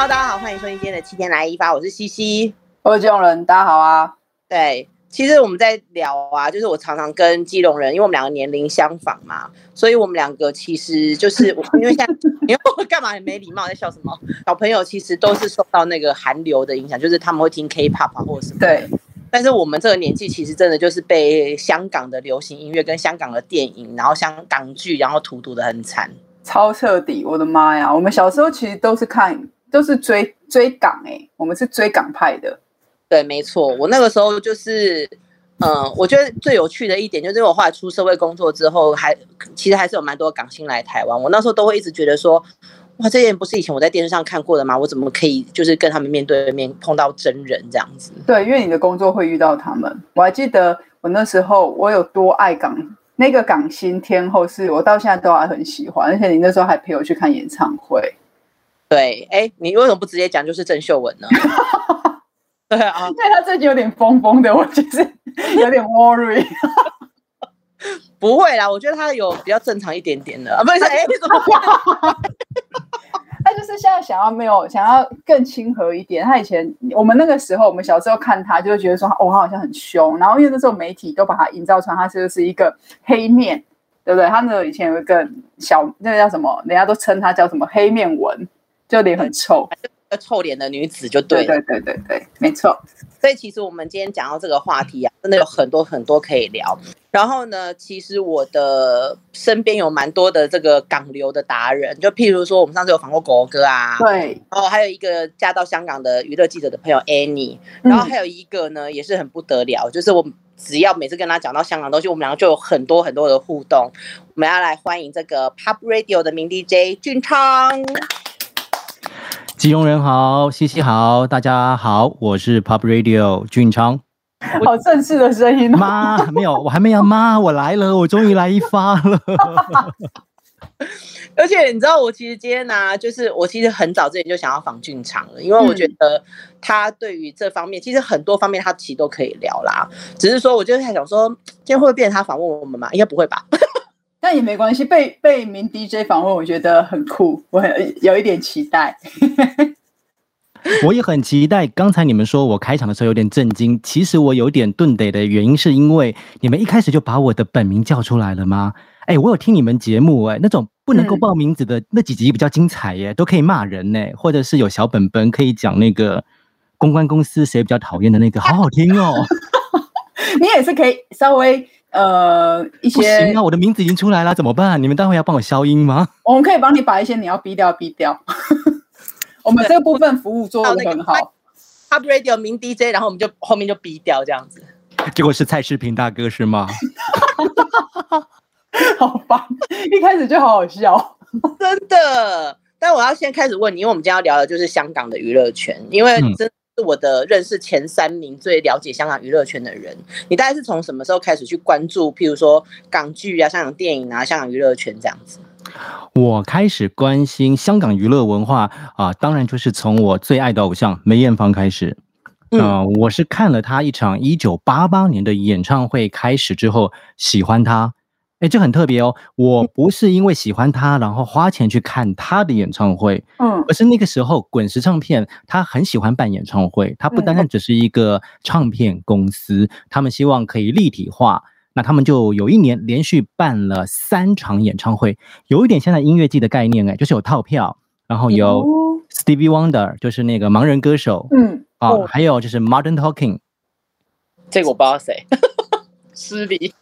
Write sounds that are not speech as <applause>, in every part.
Hello，大家好，欢迎收听今天的七天来一发，我是西西，我是基隆人，大家好啊。对，其实我们在聊啊，就是我常常跟基隆人，因为我们两个年龄相仿嘛，所以我们两个其实就是因为现在，因为我干嘛很没礼貌，在笑什么？小朋友其实都是受到那个韩流的影响，就是他们会听 K-pop 啊，或者什么。对。但是我们这个年纪，其实真的就是被香港的流行音乐跟香港的电影，然后香港剧，然后荼毒的很惨，超彻底！我的妈呀！我们小时候其实都是看，都是追追港哎、欸，我们是追港派的。对，没错，我那个时候就是，嗯、呃，我觉得最有趣的一点，就是我后来出社会工作之后，还其实还是有蛮多港星来台湾。我那时候都会一直觉得说。哇，这些人不是以前我在电视上看过的吗？我怎么可以就是跟他们面对面碰到真人这样子？对，因为你的工作会遇到他们。我还记得我那时候我有多爱港，那个港星天后是我到现在都还很喜欢，而且你那时候还陪我去看演唱会。对，哎，你为什么不直接讲就是郑秀文呢？对啊，因为他最近有点疯疯的，我其实有点 worry。<laughs> 不会啦，我觉得他有比较正常一点点的啊，不是？哎，怎么？<laughs> 他就是现在想要没有想要更亲和一点。他以前我们那个时候，我们小时候看他，就会觉得说，哦，他好像很凶。然后因为那时候媒体都把他营造成他就是一个黑面，对不对？他那个以前有一个小那个叫什么，人家都称他叫什么黑面文，就脸很臭。臭脸的女子就对了，对对对对对，没错。所以其实我们今天讲到这个话题啊，真的有很多很多可以聊。然后呢，其实我的身边有蛮多的这个港流的达人，就譬如说我们上次有访过狗哥啊，对。然后还有一个嫁到香港的娱乐记者的朋友 Annie，然后还有一个呢也是很不得了，就是我只要每次跟他讲到香港东西，我们两个就有很多很多的互动。我们要来欢迎这个 Pop Radio 的名 DJ 俊昌。基隆人好，西西好，大家好，我是 Pop Radio 俊昌。<laughs> 好正式的声音哦。妈，没有，我还没有妈，我来了，我终于来一发了。<laughs> 而且你知道，我其实今天呢、啊，就是我其实很早之前就想要访俊昌了，因为我觉得他对于这方面，其实很多方面他其实都可以聊啦。只是说，我就是在想说，今天会不会变成他访问我们嘛？应该不会吧。但也没关系，被被名 DJ 访问，我觉得很酷，我很有一点期待。我也很期待。刚才你们说我开场的时候有点震惊，其实我有点顿得的原因，是因为你们一开始就把我的本名叫出来了吗？哎，我有听你们节目，哎，那种不能够报名字的那几集比较精彩耶，都可以骂人呢，或者是有小本本可以讲那个公关公司谁比较讨厌的那个，好好听哦。<laughs> 你也是可以稍微。呃，一些不行啊，我的名字已经出来了，怎么办？你们待会要帮我消音吗？我们可以帮你把一些你要逼掉，逼掉。<laughs> 我们这个部分服务做的很好。Pop Radio 名 DJ，然后我们就后面就逼掉这样子。结果是蔡世平大哥是吗？<laughs> 好吧，一开始就好好笑，<laughs> 真的。但我要先开始问你，因为我们今天要聊的就是香港的娱乐圈，因为真。嗯是我的认识前三名最了解香港娱乐圈的人，你大概是从什么时候开始去关注？譬如说港剧啊、香港电影啊、香港娱乐圈这样子。我开始关心香港娱乐文化啊，当然就是从我最爱的偶像梅艳芳开始。嗯、呃，我是看了她一场一九八八年的演唱会开始之后喜欢她。哎，这很特别哦！我不是因为喜欢他，然后花钱去看他的演唱会，嗯，而是那个时候滚石唱片他很喜欢办演唱会，他不单单只是一个唱片公司，嗯，他们希望可以立体化，那他们就有一年连续办了三场演唱会，有一点现在音乐季的概念，哎，就是有套票，然后有 Stevie Wonder，就是那个盲人歌手，嗯，啊，还有就是 Modern Talking，这个我不知道谁，<laughs> 失礼。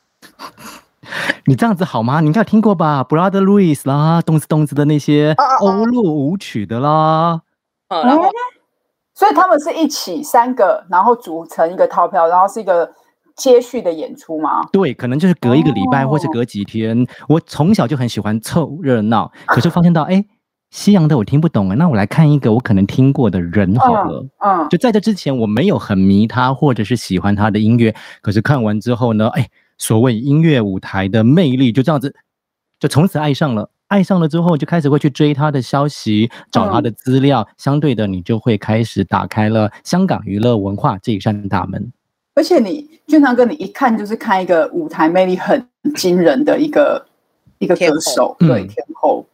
<laughs> 你这样子好吗？你应该有听过吧，Brother Louis 啦，动次动次的那些欧陆舞曲的啦。嗯，然后，所以他们是一起三个，然后组成一个套票，然后是一个接续的演出吗？对，可能就是隔一个礼拜，或是隔几天。哦。我从小就很喜欢凑热闹，可是发现到，哎，西洋的我听不懂啊，那我来看一个我可能听过的人好了。嗯，嗯，就在这之前我没有很迷他，或者是喜欢他的音乐，可是看完之后呢，哎。所谓音乐舞台的魅力，就这样子，就从此爱上了。爱上了之后，就开始会去追他的消息，找他的资料。嗯、相对的，你就会开始打开了香港娱乐文化这一扇大门。而且你，俊昌哥，你一看就是看一个舞台魅力很惊人的一个一个歌手，对，天后，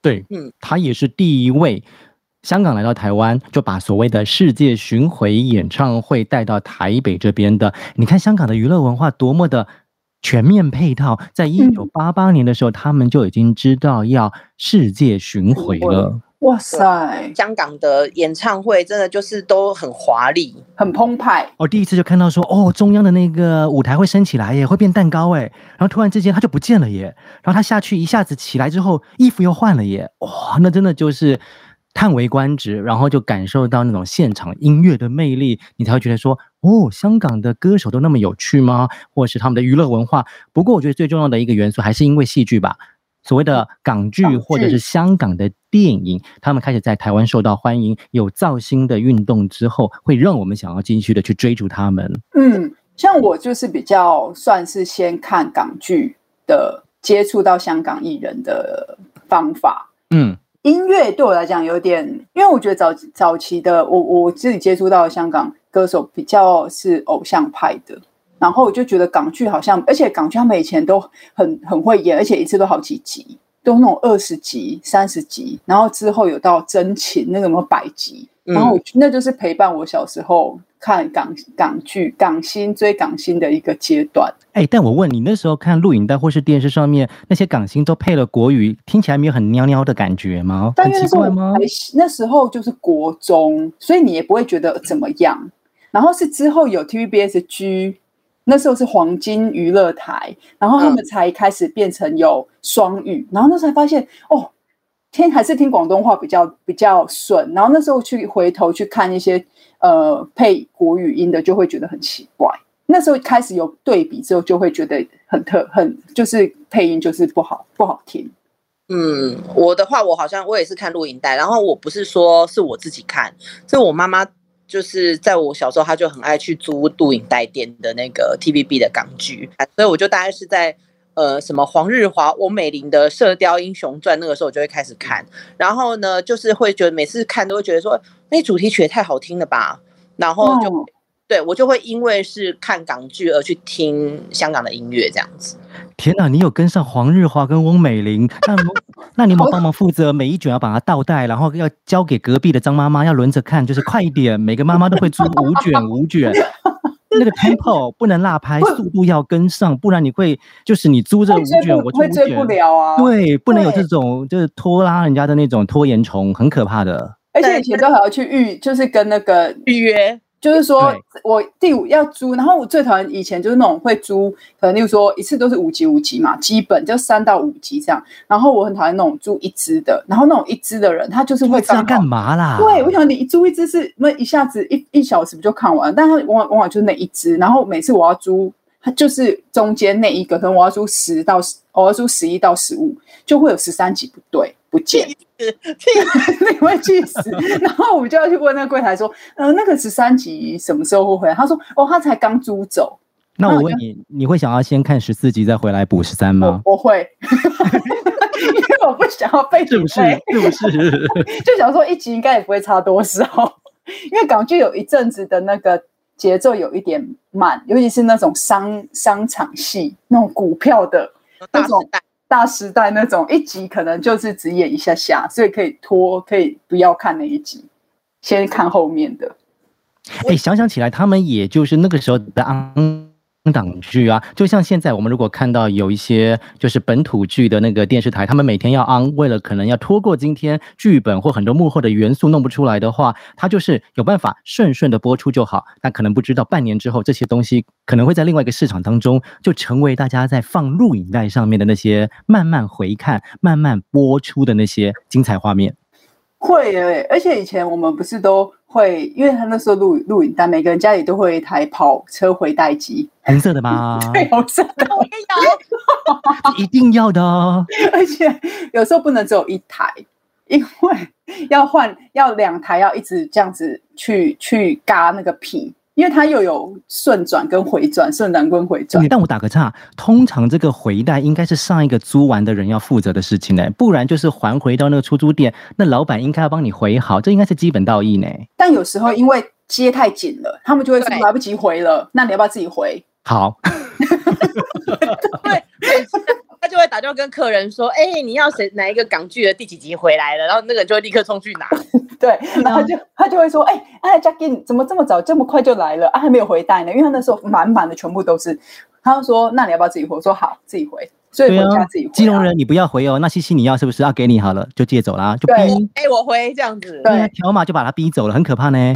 对，嗯，他也是第一位香港来到台湾，就把所谓的世界巡回演唱会带到台北这边的。你看香港的娱乐文化多么的全面配套，在一九八八年的时候，嗯、他们就已经知道要世界巡回了。哇塞！香港的演唱会真的就是都很华丽、很澎湃。我第一次就看到说，哦，中央的那个舞台会升起来耶，会变蛋糕哎，然后突然之间它就不见了耶，然后它下去一下子起来之后，衣服又换了耶，哇，那真的就是叹为观止，然后就感受到那种现场音乐的魅力，你才会觉得说，哦，香港的歌手都那么有趣吗？或者是他们的娱乐文化？不过我觉得最重要的一个元素还是因为戏剧吧。所谓的港剧或者是香港的电影，他们开始在台湾受到欢迎，有造星的运动之后，会让我们想要继续的去追逐他们。嗯，像我就是比较算是先看港剧的，接触到香港艺人的方法。嗯，音乐对我来讲有点，因为我觉得早早期的我我自己接触到的香港歌手比较是偶像派的。然后我就觉得港剧好像，而且港剧他们以前都很很会演，而且一次都好几集，都那种二十集、三十集，然后之后有到真情那个什么百集，然后那就是陪伴我小时候看港港剧、港星追港星的一个阶段。哎，但我问你，那时候看录影带或是电视上面那些港星都配了国语，听起来没有很喵喵的感觉吗？很奇怪吗？那时候就是国中，所以你也不会觉得怎么样。然后是之后有 TVBS G。那时候是黄金娱乐台，然后他们才开始变成有双语，嗯、然后那时候才发现哦，听还是听广东话比较比较顺。然后那时候去回头去看一些呃配国语音的，就会觉得很奇怪。那时候开始有对比之后，就会觉得很特很就是配音就是不好不好听。嗯，我的话我好像我也是看录影带，然后我不是说是我自己看，是我妈妈。就是在我小时候，她就很爱去租录影带店的那个 TVB 的港剧，所以我就大概是在呃什么黄日华、翁美玲的《射雕英雄传》那个时候，我就会开始看。然后呢，就是会觉得每次看都会觉得说，那主题曲也太好听了吧。然后就、嗯、对我就会因为是看港剧而去听香港的音乐这样子。天哪，你有跟上黄日华跟翁美玲？那 <laughs> 那你们帮忙负责每一卷要把它倒带，然后要交给隔壁的张妈妈，要轮着看，就是快一点，每个妈妈都会出五卷五卷，那个 tempo <laughs> 不能落拍，速度要跟上，不然你会就是你租这五卷，我就追不了啊。对，不能有这种就是拖拉人家的那种拖延虫，很可怕的。而且以前都还要去预，就是跟那个预约。就是说，我第五要租，然后我最讨厌以前就是那种会租，可能例如说一次都是五集五集嘛，基本就三到五集这样。然后我很讨厌那种租一支的，然后那种一支的人，他就是会这样干嘛啦？对，我想你一租一支是那一下子一一小时不就看完？但他往往往往就是那一支，然后每次我要租，他就是中间那一个，可能我要租十到十，我要租十一到十五，就会有十三集不对不 <laughs> 见。你会气死，然后我们就要去问那个柜台说，呃，那个十三集什么时候会回来？他说，哦，他才刚租走。那我问你，你会想要先看十四集再回来补十三吗？我，我会，<laughs> 因为我不想要被是不是？是不是？<laughs> 就想说一集应该也不会差多少，因为港剧有一阵子的那个节奏有一点慢，尤其是那种商商场戏，那种股票的那种。大大时代那种一集可能就是只演一下下，所以可以拖，可以不要看那一集，先看后面的。哎、想想起来，他们也就是那个时候的。港剧啊，就像现在我们如果看到有一些就是本土剧的那个电视台，他们每天要 on，为了可能要拖过今天剧本或很多幕后的元素弄不出来的话，他就是有办法顺顺的播出就好。但可能不知道半年之后，这些东西可能会在另外一个市场当中，就成为大家在放录影带上面的那些慢慢回看、慢慢播出的那些精彩画面。会诶、而且以前我们不是都会，因为他那时候录录影带，每个人家里都会有一台跑车回带机，红色的吗？<laughs> 对，红色的，我也有，一定要的哦。而且有时候不能只有一台，因为要换，要两台，要一直这样子去去嘎那个皮。因为它又有顺转跟回转，顺转跟回转。但我打个岔，通常这个回带应该是上一个租完的人要负责的事情呢，不然就是还回到那个出租店，那老板应该要帮你回好，这应该是基本道义呢。但有时候因为接太紧了，他们就会说来不及回了，那你要不要自己回？好。<laughs> 对，他就会打电话跟客人说：“哎、欸，你要谁哪一个港剧的第几集回来了？”然后那个人就会立刻冲去拿。<laughs> 对，然后就他就会说，哎、欸，哎，Jackie 怎么这么早这么快就来了？啊，还没有回带呢，因为他那时候满满的全部都是。他就说，那你要不要自己回？我说好，自己回。所以回家自己回、啊。基隆人，你不要回哦。那西西你要是不是要给你好了，就借走啦，就逼。哎，我回这样子。对，条码就把他逼走了，很可怕呢。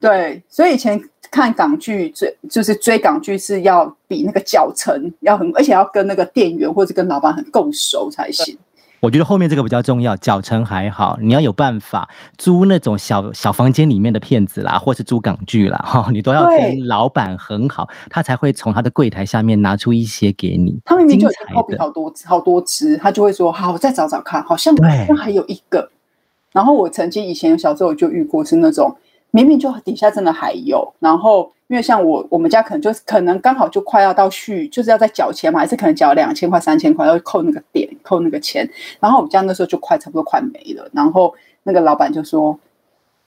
对，所以以前看港剧追，就是追港剧是要比那个脚程要很，而且要跟那个店员或者跟老板很够熟才行。我觉得后面这个比较重要，脚程还好，你要有办法租那种小小房间里面的片子啦，或是租港剧啦，哈，你都要跟老板很好，他才会从他的柜台下面拿出一些给你。他明明就已经好好多好多只，他就会说好，我再找找看，好像好像还有一个。然后我曾经以前小时候就遇过是那种。明明就底下真的还有，然后因为像我我们家可能就是可能刚好就快要到续，就是要再缴钱嘛，还是可能缴两千块三千块要扣那个点扣那个钱，然后我们家那时候就快差不多快没了，然后那个老板就说：“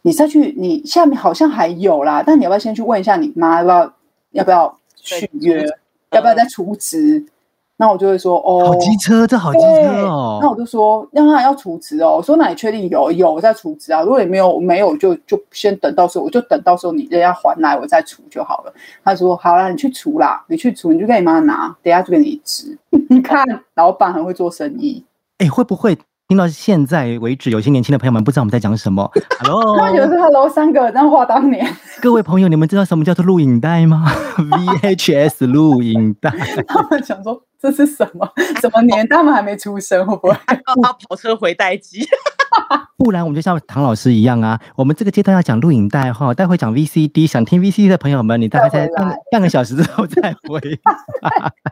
你再去，你下面好像还有啦，但你要不要先去问一下你妈要不要要不要续约，要不要再储值？”那我就会说哦，好机车，这好机车哦。那我就说，让他要储值哦。我说，那你确定有有在储值啊？如果你没有没有，就就先等到时候，我就等到时候你人家还来，我再储就好了。他说好啦，你去储啦，你去储，你就跟你妈拿，等下就给你值。<laughs> 你看，老板很会做生意。哎、欸，会不会？听到现在为止，有些年轻的朋友们不知道我们在讲什么。Hello，<laughs> 他觉得是 Hello 三个，然后话当年。各位朋友，你们知道什么叫做录影带吗？VHS 录影带。<laughs> 他们想说这是什么？什么年代？他们还没出生，会不会？<laughs> 要跑车回带机？<laughs> 不然我们就像唐老师一样啊。我们这个阶段要讲录影带哈，待会讲 VCD。想听 VCD 的朋友们，你大概在半半个小时之后再回。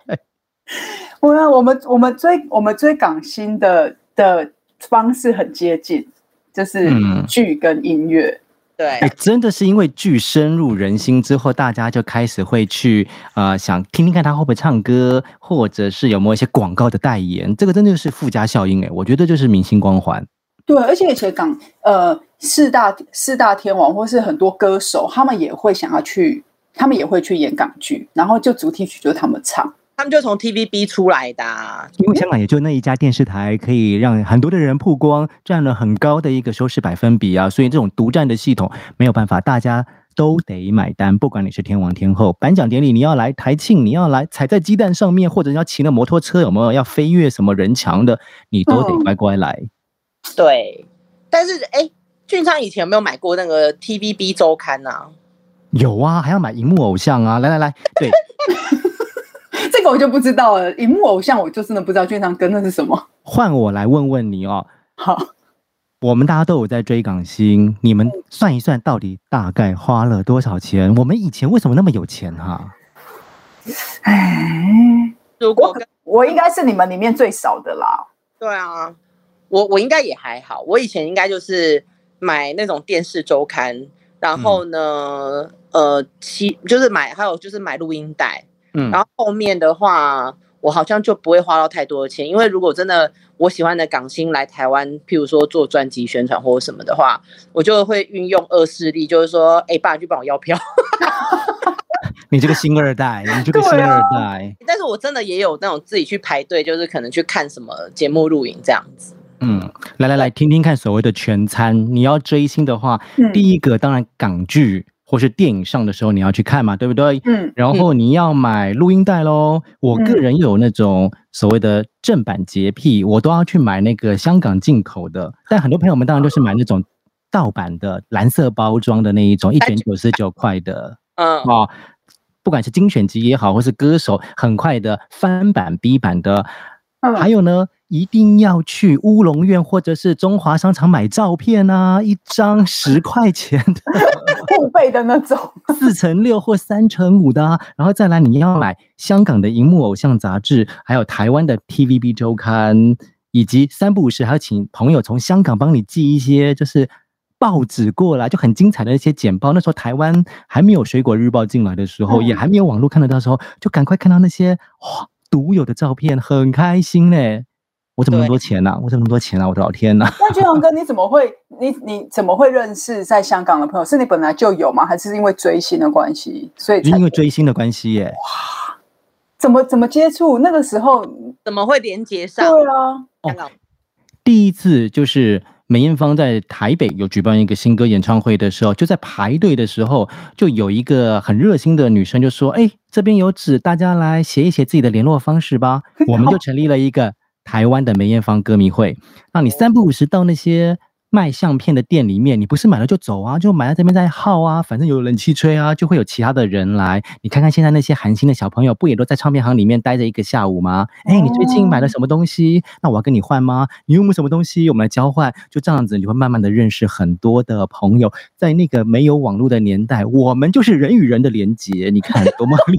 <laughs> 我我们我们追我们追港星的。的方式很接近，就是剧跟音乐，嗯、对、欸，真的是因为剧深入人心之后，大家就开始会去呃想听听看他会不会唱歌，或者是有没有一些广告的代言，这个真的是附加效应哎，我觉得就是明星光环。对，而且而且港呃四大四大天王或是很多歌手，他们也会想要去，他们也会去演港剧，然后就主题曲就是他们唱。他们就从 TVB 出来的，啊，因为香港也就那一家电视台可以让很多的人曝光，占了很高的一个收视百分比啊，所以这种独占的系统没有办法，大家都得买单。不管你是天王天后，颁奖典礼你要来台庆，你要来踩在鸡蛋上面，或者要骑那摩托车，有没有要飞跃什么人墙的，你都得乖乖来。嗯、对，但是哎，俊昌以前有没有买过那个 TVB 周刊啊？有啊，还要买荧幕偶像啊！来来来，对。<laughs> 这个我就不知道了，荧幕偶像我就真的不知道券商跟那是什么。换我来问问你哦。好，我们大家都有在追港星，你们算一算，到底大概花了多少钱？我们以前为什么那么有钱哈、啊？哎，如果我，我应该是你们里面最少的啦。对啊，我我应该也还好，我以前应该就是买那种电视周刊，然后呢，嗯、呃，七就是买，还有就是买录音带。嗯，然后后面的话，我好像就不会花到太多的钱，因为如果真的我喜欢的港星来台湾，譬如说做专辑宣传或者什么的话，我就会运用恶势力，就是说，哎，爸，去帮我要票。<laughs> 你这个星二代，你这个星二代。<laughs> 啊、但是我真的也有那种自己去排队，就是可能去看什么节目录影这样子。嗯，来来来，听听看所谓的全餐。你要追星的话，嗯、第一个当然港剧。或是电影上的时候，你要去看嘛，对不对？嗯。然后你要买录音带喽。嗯、我个人有那种所谓的正版洁癖，嗯、我都要去买那个香港进口的。但很多朋友们当然都是买那种盗版的蓝色包装的那一种，一卷九十九块的。嗯。哦，不管是精选集也好，或是歌手很快的翻版 B 版的，嗯、还有呢。一定要去乌龙院或者是中华商场买照片啊，一张十块钱的，付费的那种，四乘六或三乘五的啊，然后再来你要买香港的荧幕偶像杂志，还有台湾的 TVB 周刊，以及三不五时还要请朋友从香港帮你寄一些就是报纸过来，就很精彩的一些简报。那时候台湾还没有水果日报进来的时候，也还没有网络看得到的时候，就赶快看到那些哇独有的照片，很开心嘞。我怎么那么多钱呢、啊？我怎么那么多钱啊？我的老天呐！那俊昌哥，<laughs> 你怎么会你你怎么会认识在香港的朋友？是你本来就有吗？还是因为追星的关系？所以因为追星的关系耶！哇，怎么怎么接触？那个时候怎么会连接上？对啊，哦，第一次就是梅艳芳在台北有举办一个新歌演唱会的时候，就在排队的时候，就有一个很热心的女生就说：“哎，这边有纸，大家来写一写自己的联络方式吧。”我们就成立了一个台湾的梅艳芳歌迷会，让你三不五时到那些。卖相片的店里面，你不是买了就走啊？就买在这边再耗啊，反正有冷气吹啊，就会有其他的人来。你看看现在那些寒心的小朋友，不也都在唱片行里面待着一个下午吗？哎、欸，你最近买了什么东西？那我要跟你换吗？你有没有什么东西？我们来交换。就这样子，你会慢慢的认识很多的朋友。在那个没有网络的年代，我们就是人与人的连接。你看多么厉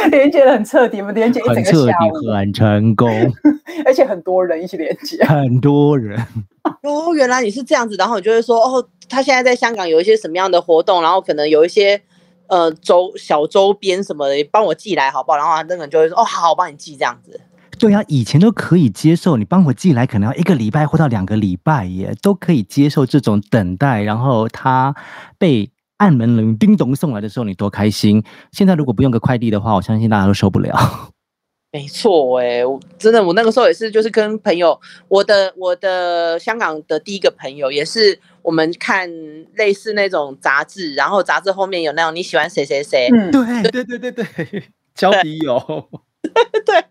害，连接的很彻底，我们连结很彻底，很成功，<laughs> 而且很多人一起连接，很多人。<laughs> 哦，原来你是这样子，然后你就会说，哦，他现在在香港有一些什么样的活动，然后可能有一些呃周小周边什么的，帮我寄来好不好？然后那个人就会说，哦，好，我帮你寄这样子。对啊，以前都可以接受，你帮我寄来，可能要一个礼拜或到两个礼拜耶，都可以接受这种等待。然后他被按门铃叮咚送来的时候，你多开心。现在如果不用个快递的话，我相信大家都受不了。没错，哎，我真的，我那个时候也是，就是跟朋友，我的我的香港的第一个朋友，也是我们看类似那种杂志，然后杂志后面有那种你喜欢谁谁谁，嗯，对对对对对，交笔友，<laughs> 对，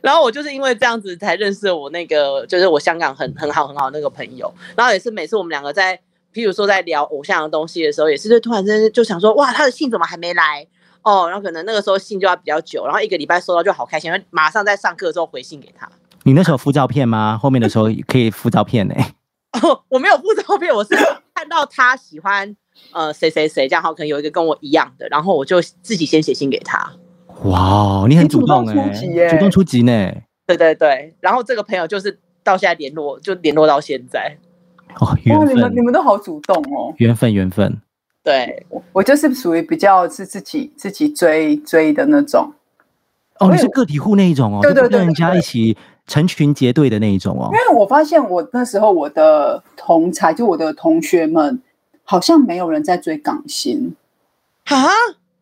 然后我就是因为这样子才认识我那个，就是我香港很很好很好那个朋友，然后也是每次我们两个在，譬如说在聊偶像的东西的时候，也是就突然间就想说，哇，他的信怎么还没来？哦，然后可能那个时候信就要比较久，然后一个礼拜收到就好开心，马上在上课之后回信给他。你那时候附照片吗？后面的时候可以附照片呢、欸。<laughs> 哦，我没有附照片，我是看到他喜欢呃谁谁谁，这样好，可能有一个跟我一样的，然后我就自己先写信给他。哇，你很主动哎、欸，主动出击呢、欸。对对对，然后这个朋友就是到现在联络，就联络到现在。哦，缘分，你们你们都好主动哦，缘分缘分。对，我我就是属于比较是自己自己追追的那种。哦，你是个体户那一种哦，对对对，跟人家一起成群结队的那一种哦。因为我发现我那时候我的同才，就我的同学们，好像没有人在追港星啊。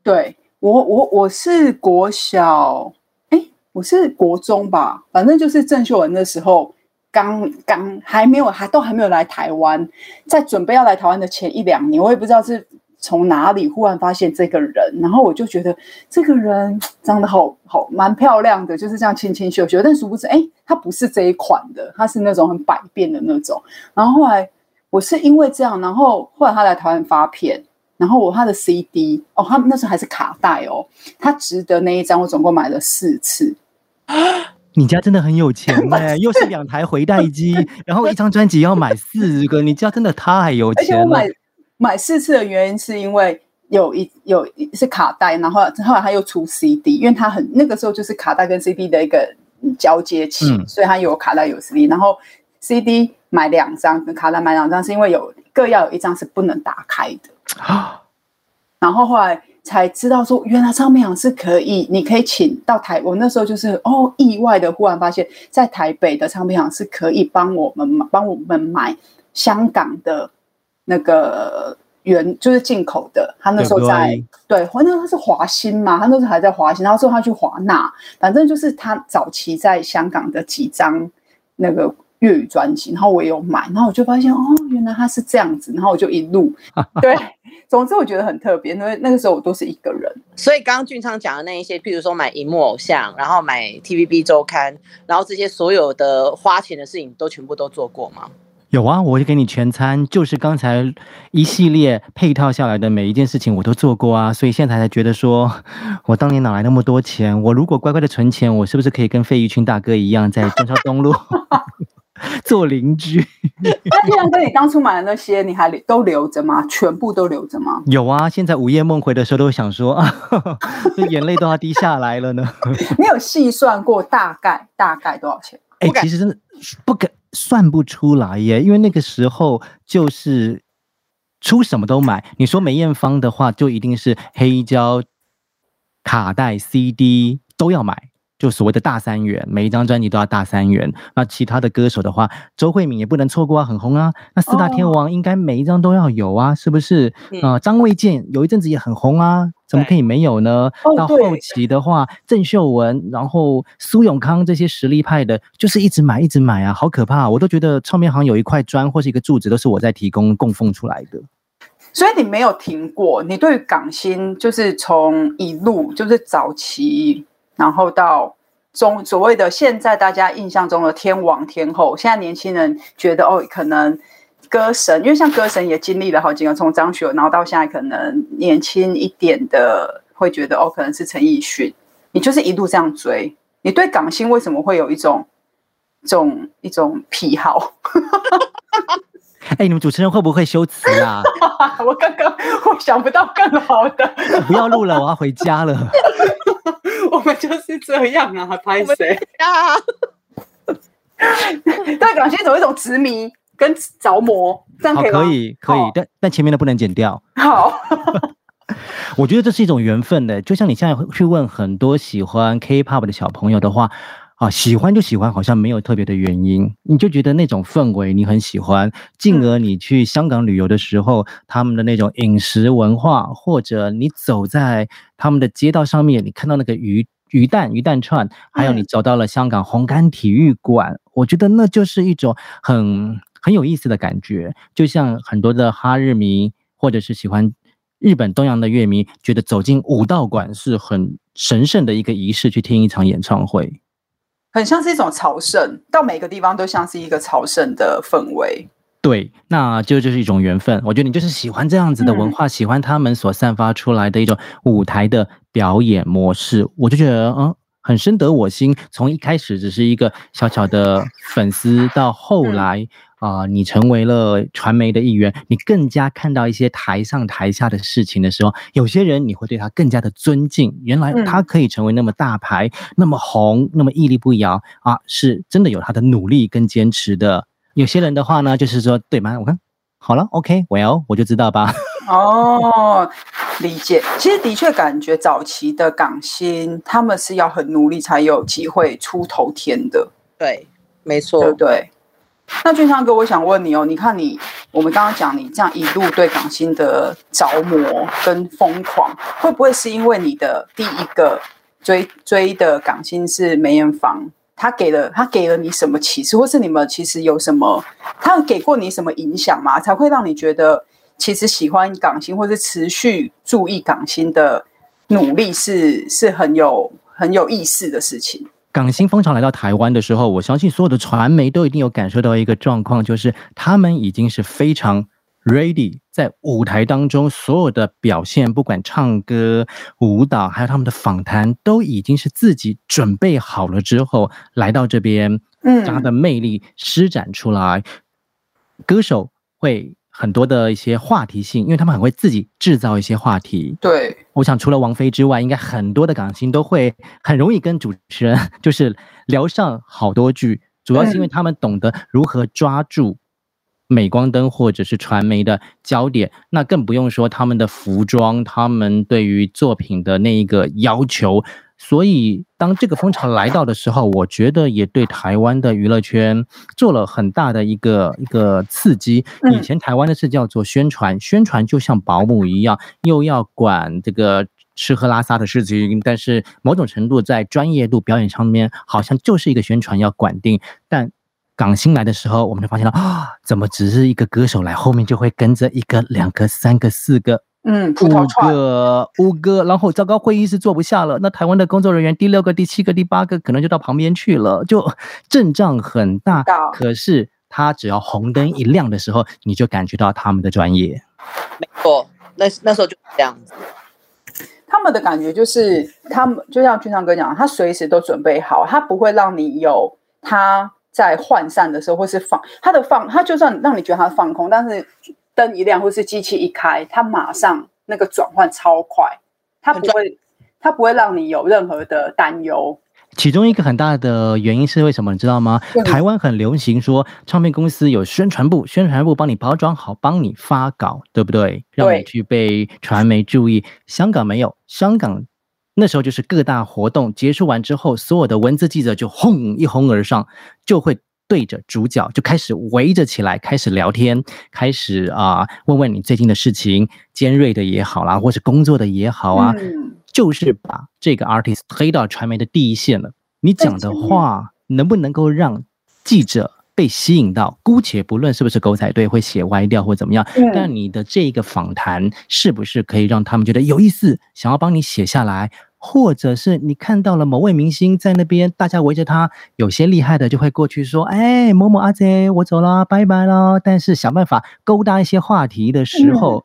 对我我我是国小，哎，我是国中吧，反正就是郑秀文那时候。刚刚还没有，还都还没有来台湾，在准备要来台湾的前一两年，我也不知道是从哪里忽然发现这个人，然后我就觉得这个人长得好好蛮漂亮的，就是这样清清秀秀，但殊不知，哎，他不是这一款的，他是那种很百变的那种。然后后来我是因为这样，然后后来他来台湾发片，然后我他的 CD 哦，他那时候还是卡带哦，他值得那一张，我总共买了四次。<gasps> 你家真的很有钱 <laughs> 哎，又是两台回带机，<laughs> 然后一张专辑要买四个，你家真的太有钱了。买买四次的原因是因为有一有一是卡带，然后后来他又出 CD，因为他很那个时候就是卡带跟 CD 的一个交接期，嗯、所以他有卡带有 CD，然后 CD 买两张，跟卡带买两张，是因为有各要有一张是不能打开的啊。<gasps> 然后后来。才知道说，原来唱片行是可以，你可以请到台。我那时候就是哦，意外的忽然发现，在台北的唱片行是可以帮我们买，帮我们买香港的那个原，就是进口的。他那时候在对，对，反正他是华星嘛，他那时候还在华星，然后之后他去华纳，反正就是他早期在香港的几张那个。粤语专辑，然后我也有买，然后我就发现哦，原来他是这样子，然后我就一路 <laughs> 对，总之我觉得很特别，因为那个时候我都是一个人。所以刚刚俊昌讲的那一些，譬如说买荧幕偶像，然后买 TVB 周刊，然后这些所有的花钱的事情，都全部都做过吗？有啊，我就给你全餐，就是刚才一系列配套下来的每一件事情我都做过啊，所以现在才觉得说，<laughs> 我当年哪来那么多钱？我如果乖乖的存钱，我是不是可以跟费玉清大哥一样，在中山东路？<laughs> <laughs> 做邻居，那既然跟你当初买的那些，你还都留着吗？全部都留着吗？有啊，现在午夜梦回的时候都会想说啊，<laughs> 这眼泪都要滴下来了呢。<laughs> 你有细算过大概大概多少钱？哎、欸，其实真的不敢算不出来耶，因为那个时候就是出什么都买。你说梅艳芳的话，就一定是黑胶、卡带、CD 都要买。就所谓的大三元，每一张专辑都要大三元。那其他的歌手的话，周慧敏也不能错过啊，很红啊。那四大天王应该每一张都要有啊，是不是？啊、哦，张卫健有一阵子也很红啊，怎么可以没有呢？到后期的话，郑秀文，然后苏永康这些实力派的，就是一直买一直买啊，好可怕！我都觉得唱片行有一块砖或是一个柱子，都是我在提供供奉出来的。所以你没有停过，你对港星就是从一路就是早期。然后到中所谓的现在大家印象中的天王天后，现在年轻人觉得哦，可能歌神，因为像歌神也经历了好几个，从张学友，然后到现在可能年轻一点的会觉得哦，可能是陈奕迅。你就是一路这样追，你对港星为什么会有一种这种一种癖好？哎、欸，你们主持人会不会修辞啊？<laughs> 我刚刚我想不到更好的，不要录了，我要回家了。我们就是这样啊，拍谁啊？对港星有一种执迷跟着魔，这样可以？可以，可以，但但前面的不能剪掉。好，<laughs> 我觉得这是一种缘分的，就像你现在去问很多喜欢 K-pop 的小朋友的话。啊，喜欢就喜欢，好像没有特别的原因，你就觉得那种氛围你很喜欢，进而你去香港旅游的时候，他们的那种饮食文化，或者你走在他们的街道上面，你看到那个鱼鱼蛋鱼蛋串，还有你走到了香港红磡体育馆，我觉得那就是一种很很有意思的感觉，就像很多的哈日迷，或者是喜欢日本东洋的乐迷，觉得走进武道馆是很神圣的一个仪式，去听一场演唱会。很像是一种朝圣，到每个地方都像是一个朝圣的氛围。对，那就就是一种缘分。我觉得你就是喜欢这样子的文化，嗯、喜欢他们所散发出来的一种舞台的表演模式，我就觉得嗯，很深得我心。从一开始只是一个小小的粉丝，到后来。嗯啊、呃，你成为了传媒的一员，你更加看到一些台上台下的事情的时候，有些人你会对他更加的尊敬。原来他可以成为那么大牌，嗯、那么红，那么屹立不摇啊，是真的有他的努力跟坚持的。有些人的话呢，就是说，对吗？我看好了，OK，Well，我就知道吧。哦，理解。其实的确感觉早期的港星，他们是要很努力才有机会出头天的。对，没错，对不对？那俊昌哥，我想问你哦，你看你，我们刚刚讲你这样一路对港星的着魔跟疯狂，会不会是因为你的第一个追追的港星是梅艳芳？他给了他给了你什么启示，或是你们其实有什么，他给过你什么影响吗？才会让你觉得其实喜欢港星，或是持续注意港星的努力是是很有很有意思的事情。港星风潮来到台湾的时候，我相信所有的传媒都一定有感受到一个状况，就是他们已经是非常 ready，在舞台当中所有的表现，不管唱歌、舞蹈，还有他们的访谈，都已经是自己准备好了之后来到这边，将他的魅力施展出来。嗯、歌手会。很多的一些话题性，因为他们很会自己制造一些话题。对，我想除了王菲之外，应该很多的港星都会很容易跟主持人 <laughs> 就是聊上好多句，主要是因为他们懂得如何抓住镁光灯或者是传媒的焦点，那更不用说他们的服装，他们对于作品的那一个要求。所以，当这个风潮来到的时候，我觉得也对台湾的娱乐圈做了很大的一个一个刺激。以前台湾的是叫做宣传，宣传就像保姆一样，又要管这个吃喝拉撒的事情，但是某种程度在专业度表演上面，好像就是一个宣传要管定。但港星来的时候，我们就发现了啊，怎么只是一个歌手来，后面就会跟着一个、两个、三个、四个。嗯，五个五个，然后糟糕，会议室坐不下了。那台湾的工作人员第六个、第七个、第八个，可能就到旁边去了，就阵仗很大。可是他只要红灯一亮的时候，你就感觉到他们的专业。没错，那那时候就是这样子。他们的感觉就是，他们就像俊昌哥讲，他随时都准备好，他不会让你有他在涣散的时候，或是放它的放，它就算让你觉得它放空，但是。灯一亮，或是机器一开，它马上那个转换超快，它不会，它不会让你有任何的担忧。其中一个很大的原因是为什么？你知道吗？台湾很流行说，唱片公司有宣传部，宣传部帮你包装好，帮你发稿，对不对？让你去被传媒注意。香港没有，香港那时候就是各大活动结束完之后，所有的文字记者就轰一哄而上，就会对着主角就开始围着起来，开始聊天，开始啊、呃、问问你最近的事情，尖锐的也好啦，或是工作的也好啊，嗯、就是把这个 artist 推到传媒的第一线了。你讲的话能不能够让记者被吸引到？姑且不论是不是狗仔队会写歪掉或怎么样，嗯、但你的这个访谈是不是可以让他们觉得有意思，想要帮你写下来？或者是你看到了某位明星在那边，大家围着他，有些厉害的就会过去说：“哎，某某阿姐，我走啦，拜拜啦。”但是想办法勾搭一些话题的时候，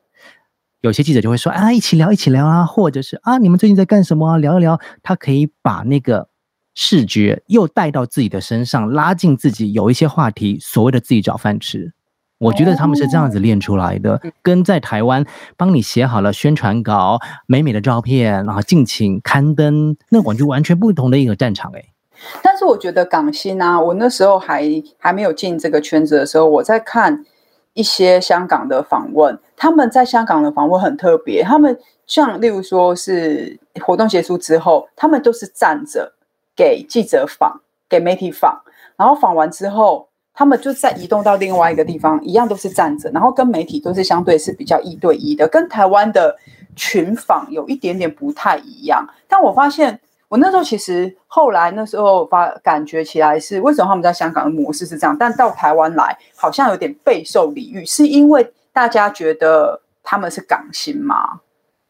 有些记者就会说：“啊，一起聊，一起聊啊。”或者是啊，你们最近在干什么啊？聊一聊。他可以把那个视觉又带到自己的身上，拉近自己，有一些话题，所谓的自己找饭吃。我觉得他们是这样子练出来的，跟在台湾帮你写好了宣传稿、美美的照片，然后敬请刊登，那完全完全不同的一个战场诶。<laughs> 但是我觉得港星啊，我那时候还还没有进这个圈子的时候，我在看一些香港的访问，他们在香港的访问很特别，他们像例如说是活动结束之后，他们都是站着给记者访、给媒体访，然后访完之后。他们就再移动到另外一个地方，一样都是站着，然后跟媒体都是相对是比较一对一的，跟台湾的群访有一点点不太一样。但我发现，我那时候其实后来那时候发感觉起来是，为什么他们在香港的模式是这样，但到台湾来好像有点备受礼遇，是因为大家觉得他们是港星吗？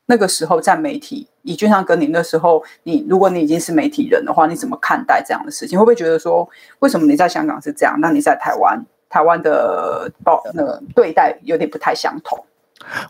那个时候在媒体，以俊上跟，你那时候，你如果你已经是媒体人的话，你怎么看待这样的事情？会不会觉得说，为什么你在香港是这样，那你在台湾，台湾的报那个对待有点不太相同？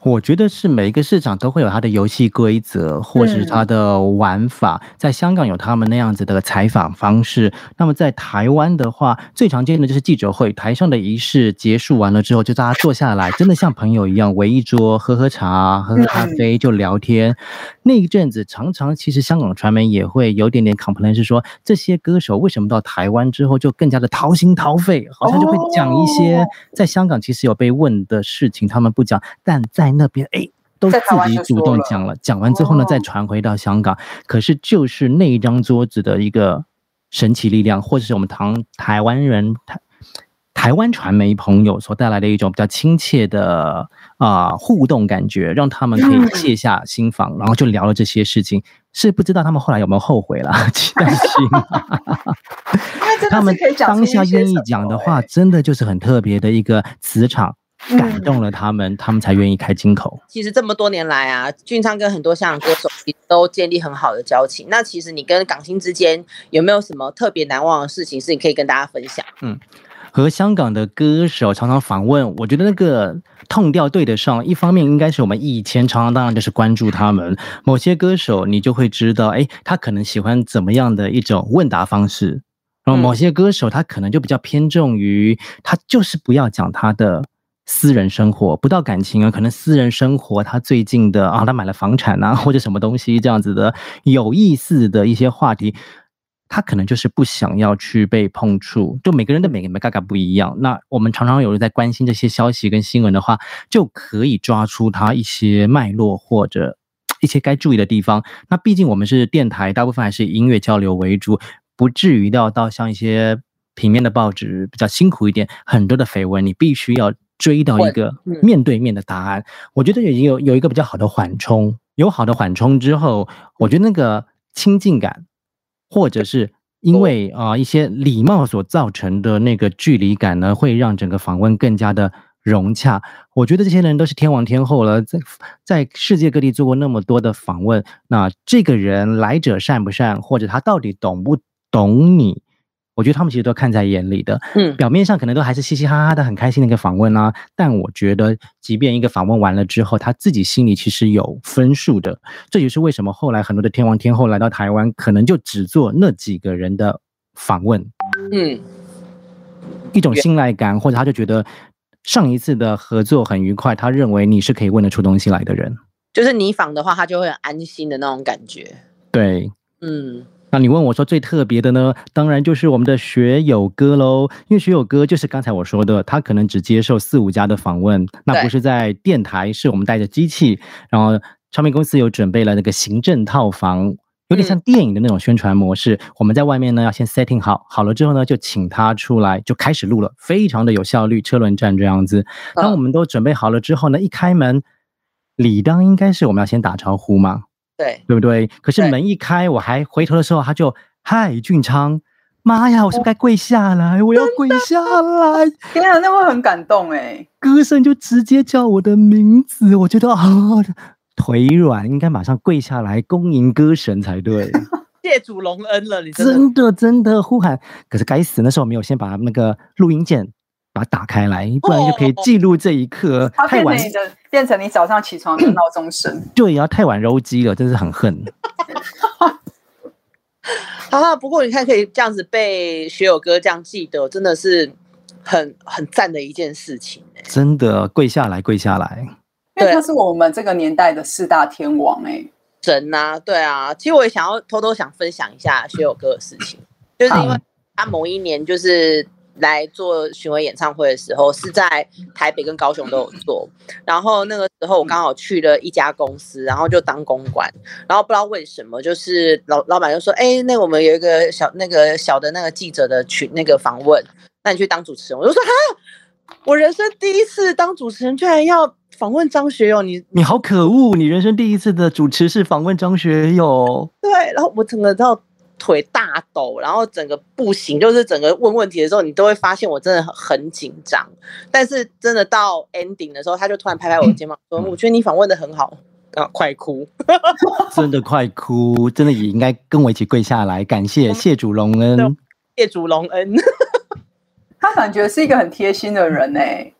我觉得是每一个市场都会有它的游戏规则，或是它的玩法。嗯、在香港有他们那样子的采访方式，那么在台湾的话，最常见的就是记者会，台上的仪式结束完了之后，就大家坐下来，真的像朋友一样围一桌，喝喝茶，喝喝咖啡，就聊天。嗯、那一阵子，常常其实香港传媒也会有点点 complain，是说这些歌手为什么到台湾之后就更加的掏心掏肺，好像就会讲一些在香港其实有被问的事情，他们不讲，但在那边，哎，都自己主动讲了，讲完之后呢，再传回到香港。可是就是那一张桌子的一个神奇力量，或者是我们唐台湾人台台湾传媒朋友所带来的一种比较亲切的啊、呃、互动感觉，让他们可以卸下心防，然后就聊了这些事情。是不知道他们后来有没有后悔了？担心。他们当下愿意讲的话，真的就是很特别的一个磁场。感动了他们，嗯、他们才愿意开金口。其实这么多年来啊，俊昌跟很多香港歌手都建立很好的交情。那其实你跟港星之间有没有什么特别难忘的事情是你可以跟大家分享？嗯，和香港的歌手常常访问，我觉得那个 tone 调对得上。一方面应该是我们以前常常当然就是关注他们某些歌手，你就会知道，哎，他可能喜欢怎么样的一种问答方式。然后某些歌手他可能就比较偏重于，他就是不要讲他的。私人生活不到感情啊，可能私人生活他最近的啊，他买了房产啊，<laughs> 或者什么东西这样子的有意思的一些话题，他可能就是不想要去被碰触。就每个人的每个每嘎嘎不一样。那我们常常有人在关心这些消息跟新闻的话，就可以抓出他一些脉络或者 <tsk> 一些该注意的地方。那毕竟我们是电台，大部分还是音乐交流为主，不至于要到像一些平面的报纸比较辛苦一点，很多的绯闻你必须要。追到一个面对面的答案，我觉得已经有有一个比较好的缓冲，有好的缓冲之后，我觉得那个亲近感，或者是因为啊、呃、一些礼貌所造成的那个距离感呢，会让整个访问更加的融洽。我觉得这些人都是天王天后了，在在世界各地做过那么多的访问，那这个人来者善不善，或者他到底懂不懂你？我觉得他们其实都看在眼里的，嗯，表面上可能都还是嘻嘻哈哈的，很开心的一个访问啊。但我觉得，即便一个访问完了之后，他自己心里其实有分数的。这也是为什么后来很多的天王天后来到台湾，可能就只做那几个人的访问，嗯，一种信赖感，或者他就觉得上一次的合作很愉快，他认为你是可以问得出东西来的人，就是你访的话，他就会很安心的那种感觉。对，嗯。那你问我说最特别的呢？当然就是我们的学友哥喽，因为学友哥就是刚才我说的，他可能只接受四五家的访问，那不是在电台，是我们带着机器，然后唱片公司有准备了那个行政套房，有点像电影的那种宣传模式。嗯、我们在外面呢要先 setting 好，好了之后呢就请他出来就开始录了，非常的有效率，车轮战这样子。当我们都准备好了之后呢，一开门，理当应该是我们要先打招呼嘛，对，对不对？可是门一开，我还回头的时候，他就嗨，俊昌。妈呀！我是不是该跪下来？我要跪下来！天啊，那会很感动哎！<laughs> 歌声就直接叫我的名字，我觉得啊，腿软，应该马上跪下来恭迎歌神才对。<laughs> 谢主隆恩了，你真的真的，真的呼喊。可是该死，那时候没有先把那个录音键把它打开来，不然就可以记录这一刻。哦、太晚变成你的，变成你早上起床的闹钟声。对，要太晚揉机了，真是很恨。<laughs> 好好，不过你看，可以这样子被学友哥这样记得，真的是很很赞的一件事情，欸、真的跪下来，跪下来，因为他是我们这个年代的四大天王哎、欸，神啊，对啊。其实我也想要偷偷想分享一下学友哥的事情，就是因为他某一年就是。来做巡回演唱会的时候，是在台北跟高雄都有做。然后那个时候我刚好去了一家公司，然后就当公关。然后不知道为什么，就是老老板就说：“哎，那我们有一个小那个小的那个记者的群那个访问，那你去当主持人。”我就说：“哈，我人生第一次当主持人，居然要访问张学友，你你好可恶！你人生第一次的主持是访问张学友。”对，然后我整个到。腿大抖，然后整个不行，就是整个问问题的时候，你都会发现我真的很紧张。但是真的到 ending 的时候，他就突然拍拍我的肩膀说：“我觉得你访问的很好。”啊，快哭！<laughs> 真的快哭！真的也应该跟我一起跪下来，感谢谢主隆恩，谢主隆恩。<laughs> 他感觉是一个很贴心的人呢、欸。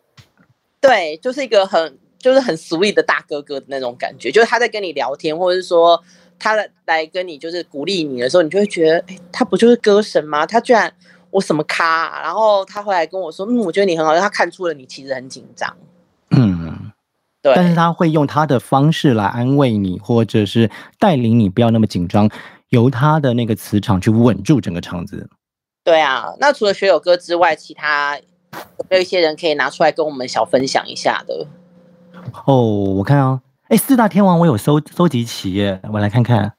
对，就是一个很就是很 sweet 的大哥哥的那种感觉，就是他在跟你聊天，或者是说。他来跟你就是鼓励你的时候，你就会觉得，哎，他不就是歌神吗？他居然我什么咖啊？然后他后来跟我说，嗯，我觉得你很好，他看出了你其实很紧张。嗯，对。但是他会用他的方式来安慰你，或者是带领你不要那么紧张，由他的那个磁场去稳住整个场子。对啊，那除了学友哥之外，其他有没有一些人可以拿出来跟我们小分享一下的？哦，我看啊。哎，四大天王我有收收集齐耶，我来看看。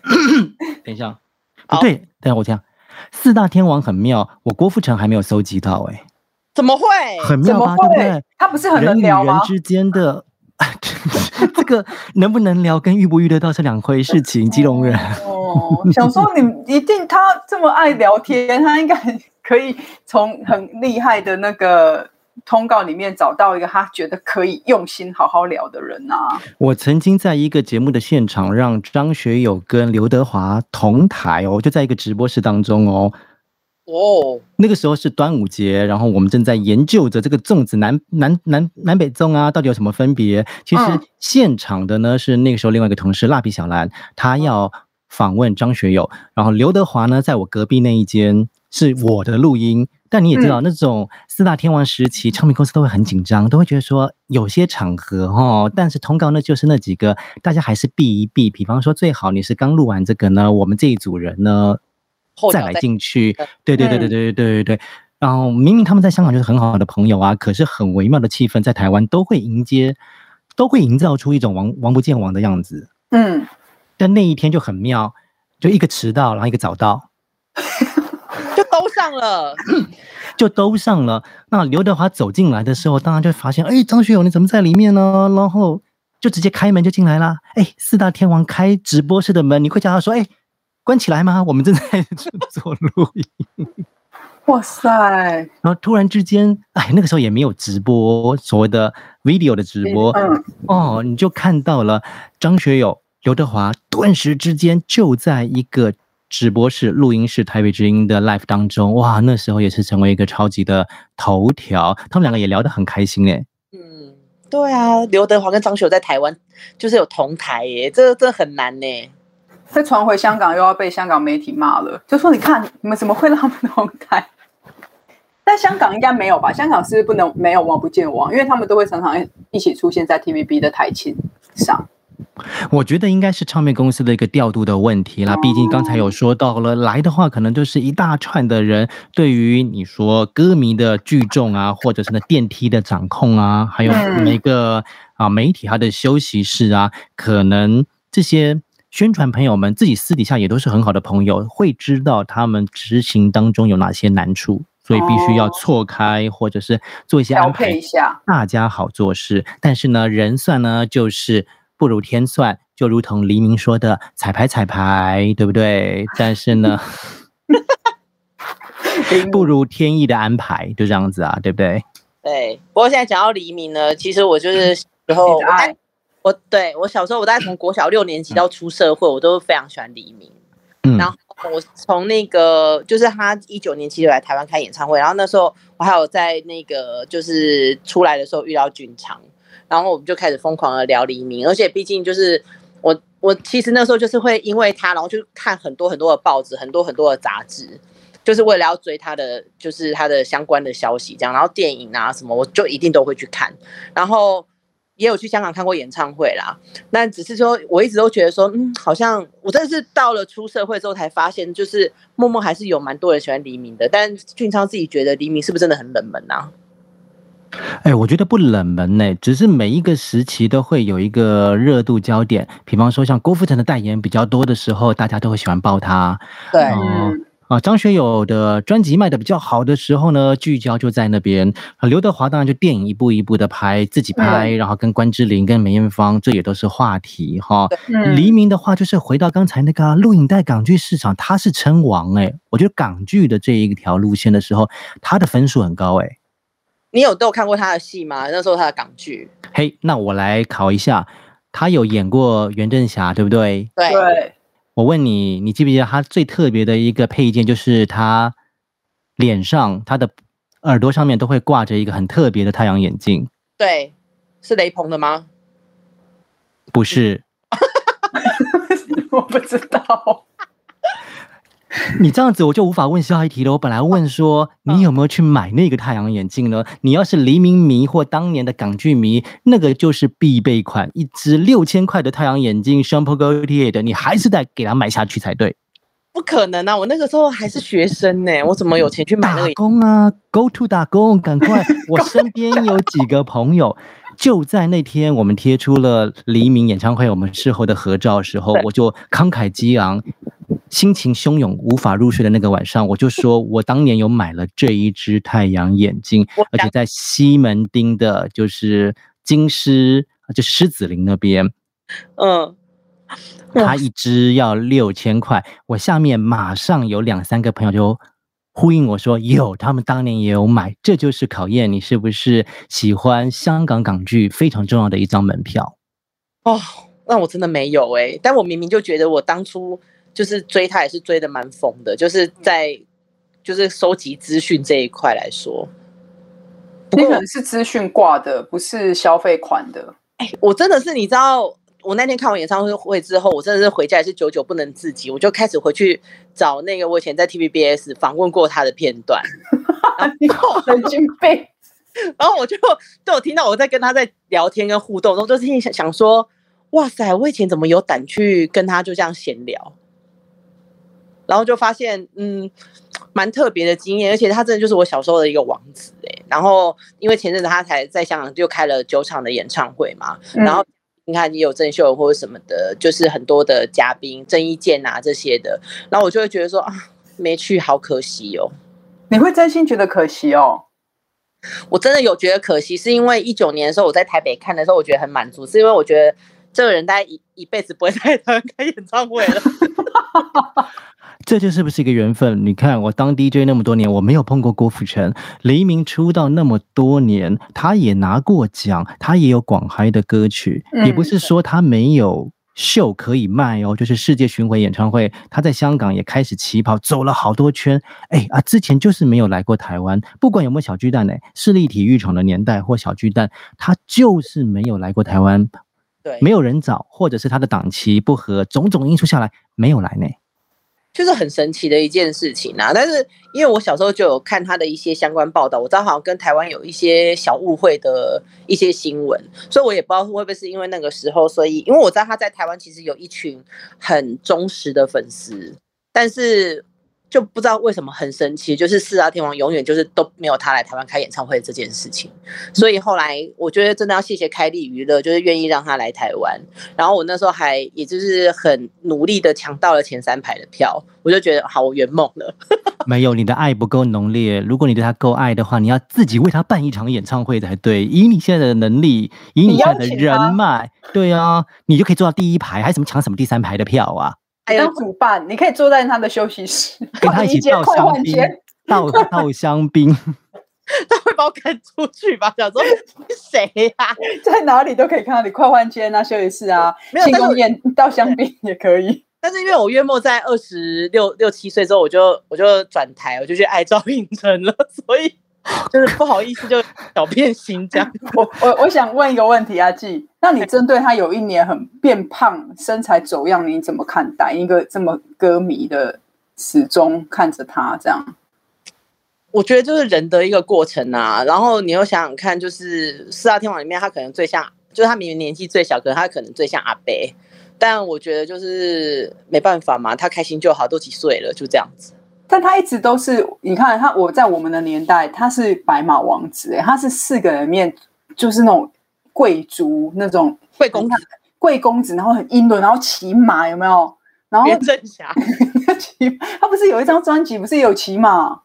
<laughs> 等一下，不对，等下我讲，四大天王很妙，我郭富城还没有收集到哎。怎么会？很妙吧？对不对？他不是很能聊吗？人与人之间的 <laughs> 这个能不能聊，跟遇不遇得到是两回事情。基隆人哦，想说你 <laughs> 一定他这么爱聊天，他应该可以从很厉害的那个。通告里面找到一个他觉得可以用心好好聊的人啊！我曾经在一个节目的现场，让张学友跟刘德华同台哦，就在一个直播室当中哦。哦，那个时候是端午节，然后我们正在研究着这个粽子南南南南北粽啊，到底有什么分别？其实现场的呢是那个时候另外一个同事蜡笔小兰，他要访问张学友，然后刘德华呢在我隔壁那一间是我的录音。但你也知道，那种四大天王时期，唱片公司都会很紧张，都会觉得说有些场合哦，但是通告呢就是那几个，大家还是避一避。比方说，最好你是刚录完这个呢，我们这一组人呢再来进去。对对对对对对对对。然后明明他们在香港就是很好的朋友啊，可是很微妙的气氛在台湾都会迎接，都会营造出一种王王不见王的样子。嗯。但那一天就很妙，就一个迟到，然后一个早到。<laughs> 都上了，<coughs> 就都上了。那刘德华走进来的时候，当然就发现，哎，张学友你怎么在里面呢？然后就直接开门就进来了。哎，四大天王开直播室的门，你会叫他说，哎，关起来吗？我们正在做录音。哇塞！然后突然之间，哎，那个时候也没有直播，所谓的 video 的直播，嗯，哦，你就看到了张学友、刘德华，顿时之间就在一个。直播室、录音室、台北之音的 live 当中，哇，那时候也是成为一个超级的头条。他们两个也聊得很开心诶。嗯，对啊，刘德华跟张学友在台湾就是有同台耶，这这很难呢。再传回香港又要被香港媒体骂了，就说你看你们怎么会让他们同台？在香港应该没有吧？香港是不是不能没有望不见王？因为他们都会常常一起出现在 TVB 的台庆上。我觉得应该是唱片公司的一个调度的问题啦。毕竟刚才有说到了，来的话可能就是一大串的人，对于你说歌迷的聚众啊，或者是那电梯的掌控啊，还有每个啊媒体他的休息室啊，可能这些宣传朋友们自己私底下也都是很好的朋友，会知道他们执行当中有哪些难处，所以必须要错开或者是做一些安排，大家好做事。但是呢，人算呢就是不如天算，就如同黎明说的“彩排彩排”，对不对？但是呢，<laughs> 不如天意的安排，就这样子啊，对不对？对。不过现在讲到黎明呢，其实我就是时候。我对我小时候，我大概从国小六年级到出社会，我都非常喜欢黎明。嗯，然后我从那个就是他一九年其实来台湾开演唱会，然后那时候我还有在那个就是出来的时候遇到俊昌，然后我们就开始疯狂的聊黎明，而且毕竟就是我我其实那时候就是会因为他，然后就看很多很多的报纸，很多很多的杂志，就是为了要追他的就是他的相关的消息这样，然后电影啊什么我就一定都会去看，然后。也有去香港看过演唱会啦，那只是说我一直都觉得说，嗯，好像我真的是到了出社会之后才发现，就是默默还是有蛮多人喜欢黎明的。但俊昌自己觉得黎明是不是真的很冷门啊？哎，我觉得不冷门呢、欸，只是每一个时期都会有一个热度焦点。比方说像郭富城的代言比较多的时候，大家都会喜欢报他。对。嗯啊，张学友的专辑卖的比较好的时候呢，聚焦就在那边。啊，刘德华当然就电影一步一步的拍，自己拍，然后跟关之琳、跟梅艳芳，这也都是话题哈。黎明的话，就是回到刚才那个录影带港剧市场，他是称王哎。我觉得港剧的这一条路线的时候，他的分数很高哎。你有都有看过他的戏吗？那时候他的港剧。嘿，那我来考一下，他有演过袁振霞，对不对？对。对我问你，你记不记得他最特别的一个配件，就是他脸上、他的耳朵上面都会挂着一个很特别的太阳眼镜？对，是雷朋的吗？不是，<laughs> 我不知道。<laughs> 你这样子我就无法问下一题了。我本来问说你有没有去买那个太阳眼镜呢？你要是黎明迷或当年的港剧迷，那个就是必备款，一只六千块的太阳眼镜，Jean Paul Gaultier 的，你还是得给他买下去才对。不可能啊！我那个时候还是学生呢，我怎么有钱去买那个？打工啊，Go to 打工，赶快！<laughs> 我身边有几个朋友。就在那天，我们贴出了黎明演唱会我们事后的合照的时候，我就慷慨激昂、心情汹涌、无法入睡的那个晚上，我就说 <laughs> 我当年有买了这一只太阳眼镜，而且在西门町的，就是金狮，就是狮子林那边，嗯，它一只要六千块，我下面马上有两三个朋友就。呼应我说有，他们当年也有买，这就是考验你是不是喜欢香港港剧非常重要的一张门票。哦，那我真的没有哎、欸，但我明明就觉得我当初就是追他也是追的蛮疯的，就是在就是收集资讯这一块来说，你可能是资讯挂的，不是消费款的。哎、欸，我真的是你知道。我那天看完演唱会之后，我真的是回家也是久久不能自己，我就开始回去找那个我以前在 TVBS 访问过他的片段，<laughs> 然后神经病，<laughs> 然后我就都有听到我在跟他在聊天跟互动，然后就心里想想说，哇塞，我以前怎么有胆去跟他就这样闲聊，然后就发现嗯，蛮特别的经验，而且他真的就是我小时候的一个王子哎，然后因为前阵子他才在香港就开了九场的演唱会嘛，然后。你看，也有郑秀文或者什么的，就是很多的嘉宾，郑伊健啊这些的，然后我就会觉得说啊，没去好可惜哦。你会真心觉得可惜哦？我真的有觉得可惜，是因为一九年的时候我在台北看的时候，我觉得很满足，是因为我觉得这个人大概一一辈子不会再 <laughs> 开演唱会了。<laughs> 这就是不是一个缘分？你看，我当 DJ 那么多年，我没有碰过郭富城。黎明出道那么多年，他也拿过奖，他也有广嗨的歌曲，也不是说他没有秀可以卖哦。就是世界巡回演唱会，他在香港也开始起跑，走了好多圈。哎啊，之前就是没有来过台湾，不管有没有小巨蛋呢，市立体育场的年代或小巨蛋，他就是没有来过台湾。对，没有人找，或者是他的档期不合，种种因素下来没有来呢。就是很神奇的一件事情啊！但是因为我小时候就有看他的一些相关报道，我知道好像跟台湾有一些小误会的一些新闻，所以我也不知道会不会是因为那个时候，所以因为我知道他在台湾其实有一群很忠实的粉丝，但是就不知道为什么很神奇，就是四大天王永远就是都没有他来台湾开演唱会这件事情，所以后来我觉得真的要谢谢开利娱乐，就是愿意让他来台湾。然后我那时候还也就是很努力的抢到了前三排的票，我就觉得好，我圆梦了。<laughs> 没有，你的爱不够浓烈。如果你对他够爱的话，你要自己为他办一场演唱会才对。以你现在的能力，以你现在的人脉，对啊，你就可以坐到第一排，还什么抢什么第三排的票啊？还有主办，你可以坐在他的休息室，跟他一起倒香槟，倒倒香槟，他会把我赶出去吧？想说谁呀、啊？<laughs> 在哪里都可以看到你快换间啊，休息室啊，庆功宴倒香槟也可以。但是因为我约莫在二十六六七岁之后，我就我就转台，我就去爱赵寅成了，所以 <laughs> 就是不好意思，就小变心这样。<laughs> 我我我想问一个问题，啊，季，那你针对他有一年很变胖、身材走样，你怎么看待？一个这么歌迷的始终看着他这样，我觉得就是人的一个过程啊。然后你又想想看，就是四大天王里面，他可能最像，就是他明明年纪最小，可是他可能最像阿伯。但我觉得就是没办法嘛，他开心就好，都几岁了，就这样子。但他一直都是，你看他，我在我们的年代，他是白马王子，哎，他是四个人面就是那种贵族那种贵公子，贵公子，然后很英伦，然后骑马，有没有？然后袁振霞，<laughs> 他不是有一张专辑，不是有骑马？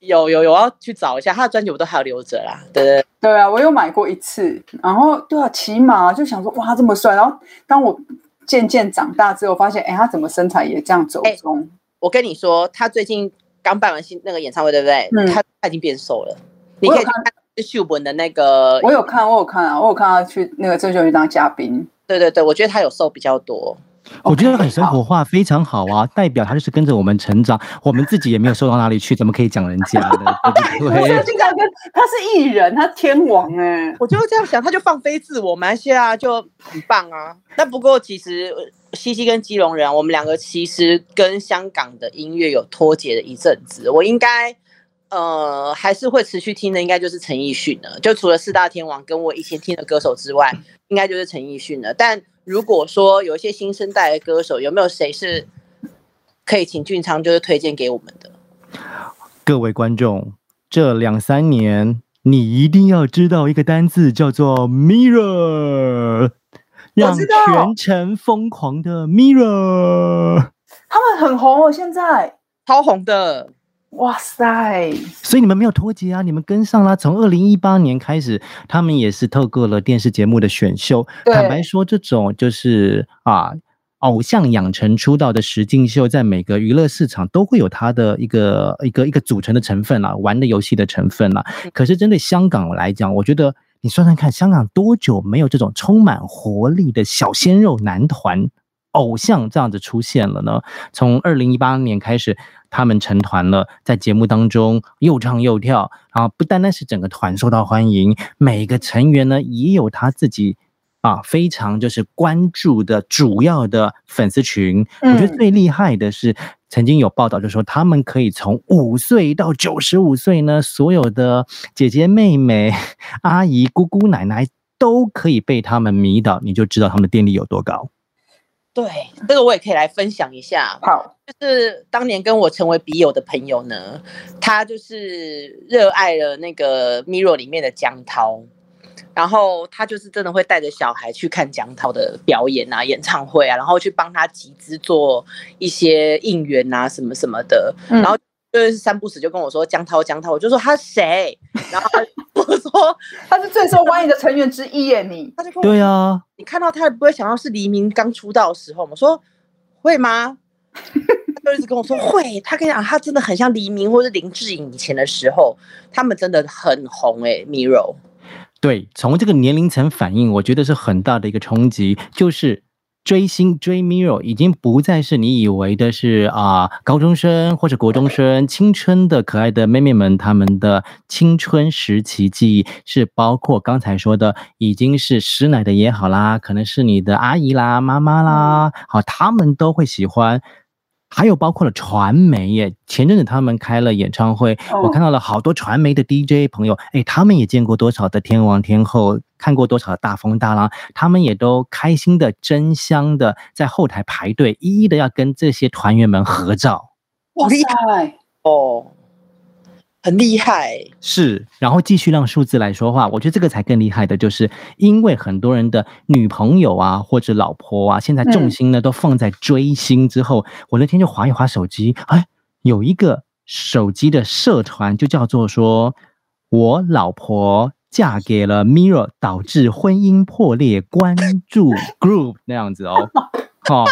有有有，我要去找一下他的专辑，我都还有留着啦。对对对啊，我有买过一次，然后对啊，骑马就想说哇，这么帅，然后当我。渐渐长大之后，发现哎，他怎么身材也这样走钟？我跟你说，他最近刚办完新那个演唱会，对不对？嗯，他他已经变瘦了。你可以看秀文的那个，我有看，我有看啊，我有看他去那个郑秀文当嘉宾。对对对，我觉得他有瘦比较多。我觉得很生活化，非常好啊！代表他就是跟着我们成长，我们自己也没有瘦到哪里去，怎么可以讲人家呢？对不对？<laughs> 经常跟他是艺人，他天王哎，我就这样想，他就放飞自我，马来西亚就很棒啊。那不过其实西西跟基隆人，我们两个其实跟香港的音乐有脱节的一阵子。我应该呃还是会持续听的，应该就是陈奕迅了。就除了四大天王跟我以前听的歌手之外，应该就是陈奕迅了。但如果说有一些新生代的歌手，有没有谁是可以请俊昌就是推荐给我们的？各位观众，这两三年你一定要知道一个单字，叫做 Mirror，让全城疯狂的 Mirror，他们很红哦，现在超红的。哇塞！所以你们没有脱节啊，你们跟上了。从二零一八年开始，他们也是透过了电视节目的选秀。坦白说，这种就是啊，偶像养成出道的实境秀，在每个娱乐市场都会有它的一个一个一个组成的成分啦，玩的游戏的成分啦。可是针对香港来讲，我觉得你算算看，香港多久没有这种充满活力的小鲜肉男团？偶像这样子出现了呢？从二零一八年开始，他们成团了，在节目当中又唱又跳，然后不单单是整个团受到欢迎，每个成员呢也有他自己啊非常就是关注的主要的粉丝群。我觉得最厉害的是，曾经有报道就说，他们可以从五岁到九十五岁呢，所有的姐姐妹妹、<laughs> 阿姨、姑姑、奶奶都可以被他们迷倒，你就知道他们的电力有多高。对，这个我也可以来分享一下。好，就是当年跟我成为笔友的朋友呢，他就是热爱了那个 Mirror 里面的江涛，然后他就是真的会带着小孩去看江涛的表演啊、演唱会啊，然后去帮他集资做一些应援啊什么什么的，嗯、然后。就是三不死就跟我说江涛江涛，我就说他谁？然后我说 <laughs> 他是最受欢迎的成员之一耶，你他就跟我 <laughs> 对啊，你看到他不会想到是黎明刚出道的时候，我说会吗？他就一直跟我说会，他跟你讲他真的很像黎明或是林志颖以前的时候，他们真的很红哎，Mirror。对，从这个年龄层反应，我觉得是很大的一个冲击，就是。追星追 Mirror 已经不再是你以为的是啊、呃、高中生或者国中生青春的可爱的妹妹们，他们的青春时期记忆是包括刚才说的已经是师奶的也好啦，可能是你的阿姨啦、妈妈啦，好，他们都会喜欢。还有包括了传媒耶，前阵子他们开了演唱会，我看到了好多传媒的 DJ 朋友，哎，他们也见过多少的天王天后，看过多少的大风大浪，他们也都开心的争相的在后台排队，一一的要跟这些团员们合照。哇塞哦，很厉害。是，然后继续让数字来说话，我觉得这个才更厉害的，就是因为很多人的女朋友啊或者老婆啊，现在重心呢都放在追星之后，我那天就划一划手机，哎，有一个手机的社团就叫做说，我老婆。嫁给了 Mirror，导致婚姻破裂。关注 Group 那样子哦，哦，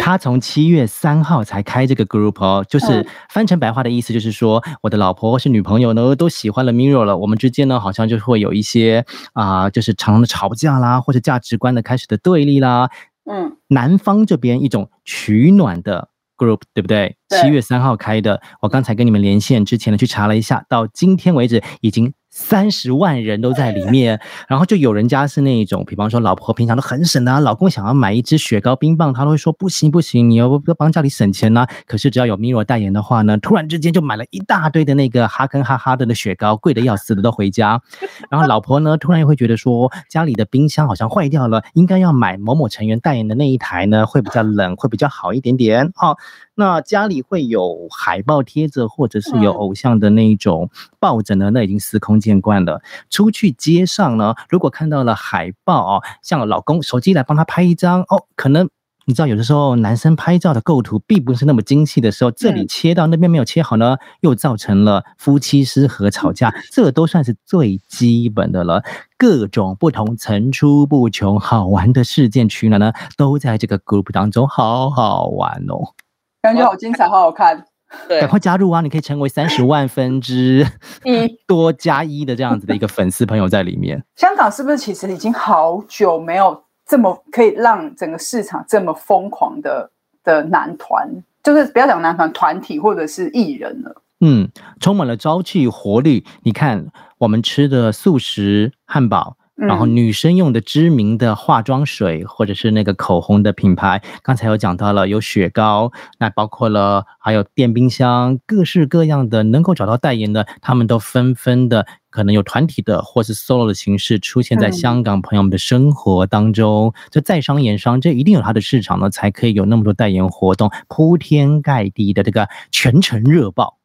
他从七月三号才开这个 Group 哦，就是翻成白话的意思就是说，我的老婆或是女朋友呢都喜欢了 Mirror 了，我们之间呢好像就会有一些啊、呃，就是常常的吵架啦，或者价值观的开始的对立啦。嗯，男方这边一种取暖的。Group 对不对？七月三号开的，我刚才跟你们连线之前呢，去查了一下，到今天为止已经三十万人都在里面。然后就有人家是那种，比方说老婆平常都很省的啊，老公想要买一支雪糕冰棒，他都会说不行不行，你要不要帮家里省钱呢？可是只要有 MIRO 代言的话呢，突然之间就买了一大堆的那个哈根哈哈的的雪糕，贵的要死的都回家。然后老婆呢，突然又会觉得说，家里的冰箱好像坏掉了，应该要买某某成员代言的那一台呢，会比较冷，会比较好一点点。好。那家里会有海报贴着，或者是有偶像的那一种抱枕呢？那已经司空见惯了。出去街上呢，如果看到了海报哦，像老公手机来帮他拍一张哦，可能你知道，有的时候男生拍照的构图并不是那么精细的时候，这里切到那边没有切好呢，又造成了夫妻失和吵架，<laughs> 这都算是最基本的了。各种不同层出不穷好玩的事件取暖呢，都在这个 group 当中，好好玩哦。感觉好精彩，好好看！对，赶快加入啊！你可以成为三十万分之一 <laughs> 多加一的这样子的一个粉丝朋友在里面。香港是不是其实已经好久没有这么可以让整个市场这么疯狂的的男团，就是不要讲男团团体或者是艺人了。嗯，充满了朝气活力。你看我们吃的素食汉堡。然后女生用的知名的化妆水或者是那个口红的品牌，刚才有讲到了，有雪糕，那包括了还有电冰箱，各式各样的能够找到代言的，他们都纷纷的可能有团体的或是 solo 的形式出现在香港朋友们的生活当中。这在商言商，这一定有它的市场呢，才可以有那么多代言活动铺天盖地的这个全程热爆。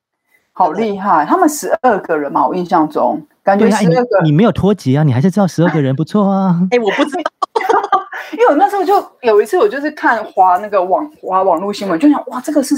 好厉害！他们十二个人嘛，我印象中感觉十二个你，你没有脱节啊，你还是知道十二个人不错啊。<laughs> 哎、欸，我不知道，<laughs> 因为我那时候就有一次，我就是看华那个网华网络新闻，就想哇，这个是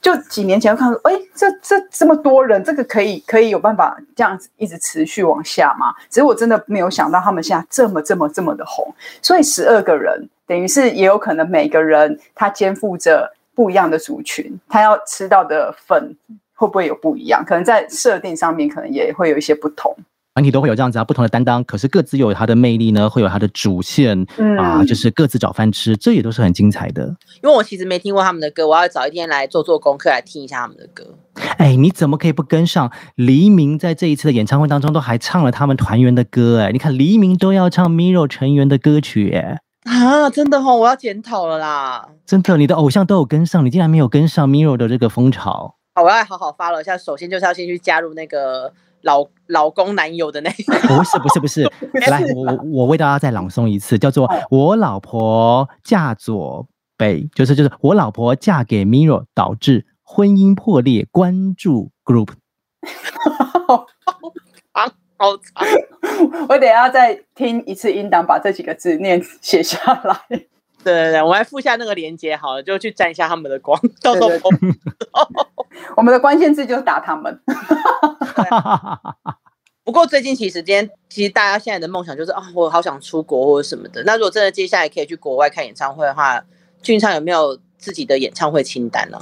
就几年前看说，哎、欸，这这这么多人，这个可以可以有办法这样子一直持续往下吗？只是我真的没有想到他们现在这么这么这么的红，所以十二个人等于是也有可能每个人他肩负着不一样的族群，他要吃到的粉。会不会有不一样？可能在设定上面，可能也会有一些不同。团体都会有这样子啊，不同的担当，可是各自有它的魅力呢，会有它的主线，嗯啊，就是各自找饭吃，这也都是很精彩的。因为我其实没听过他们的歌，我要找一天来做做功课，来听一下他们的歌。哎，你怎么可以不跟上？黎明在这一次的演唱会当中都还唱了他们团员的歌，哎，你看黎明都要唱 Mirror 成员的歌曲，哎，啊，真的哦，我要检讨了啦。真的，你的偶像都有跟上，你竟然没有跟上 Mirror 的这个风潮。好，我要好好 follow 一下。首先就是要先去加入那个老老公男友的那个。不是不是不 <laughs> 是，来，我我我为大家再朗诵一次，叫做“我老婆嫁左北”，就是就是我老婆嫁给 Mirror，导致婚姻破裂。关注 Group。好 <laughs> 长好长，<laughs> 我等一下再听一次音档，把这几个字念写下来。对对对，我来附下那个链接，好了，就去沾一下他们的光。<laughs> 到时候 <laughs> 我们的关键字就是打他们。<laughs> 不过最近其实今天，其实大家现在的梦想就是啊，我好想出国或者什么的。那如果真的接下来可以去国外看演唱会的话，俊昌有没有自己的演唱会清单呢？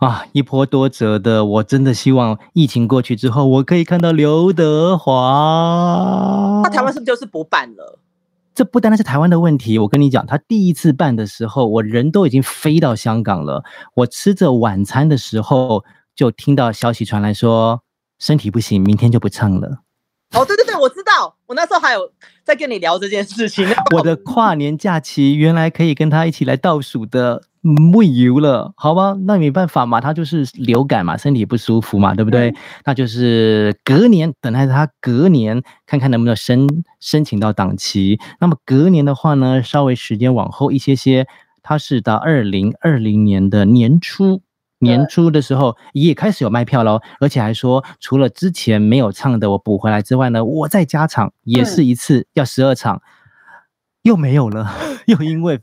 啊，一波多折的，我真的希望疫情过去之后，我可以看到刘德华。那台湾是不是就是不办了？这不单单是台湾的问题，我跟你讲，他第一次办的时候，我人都已经飞到香港了。我吃着晚餐的时候，就听到消息传来说身体不行，明天就不唱了。哦，对对对，我知道，我那时候还有在跟你聊这件事情。<laughs> 我的 <laughs> 跨年假期原来可以跟他一起来倒数的。没有了，好吧，那没办法嘛，他就是流感嘛，身体不舒服嘛，对不对？嗯、那就是隔年，等待他隔年看看能不能申申请到档期。那么隔年的话呢，稍微时间往后一些些，他是到二零二零年的年初年初的时候也开始有卖票喽，而且还说除了之前没有唱的我补回来之外呢，我再加场也是一次要十二场，又没有了，<laughs> 又因为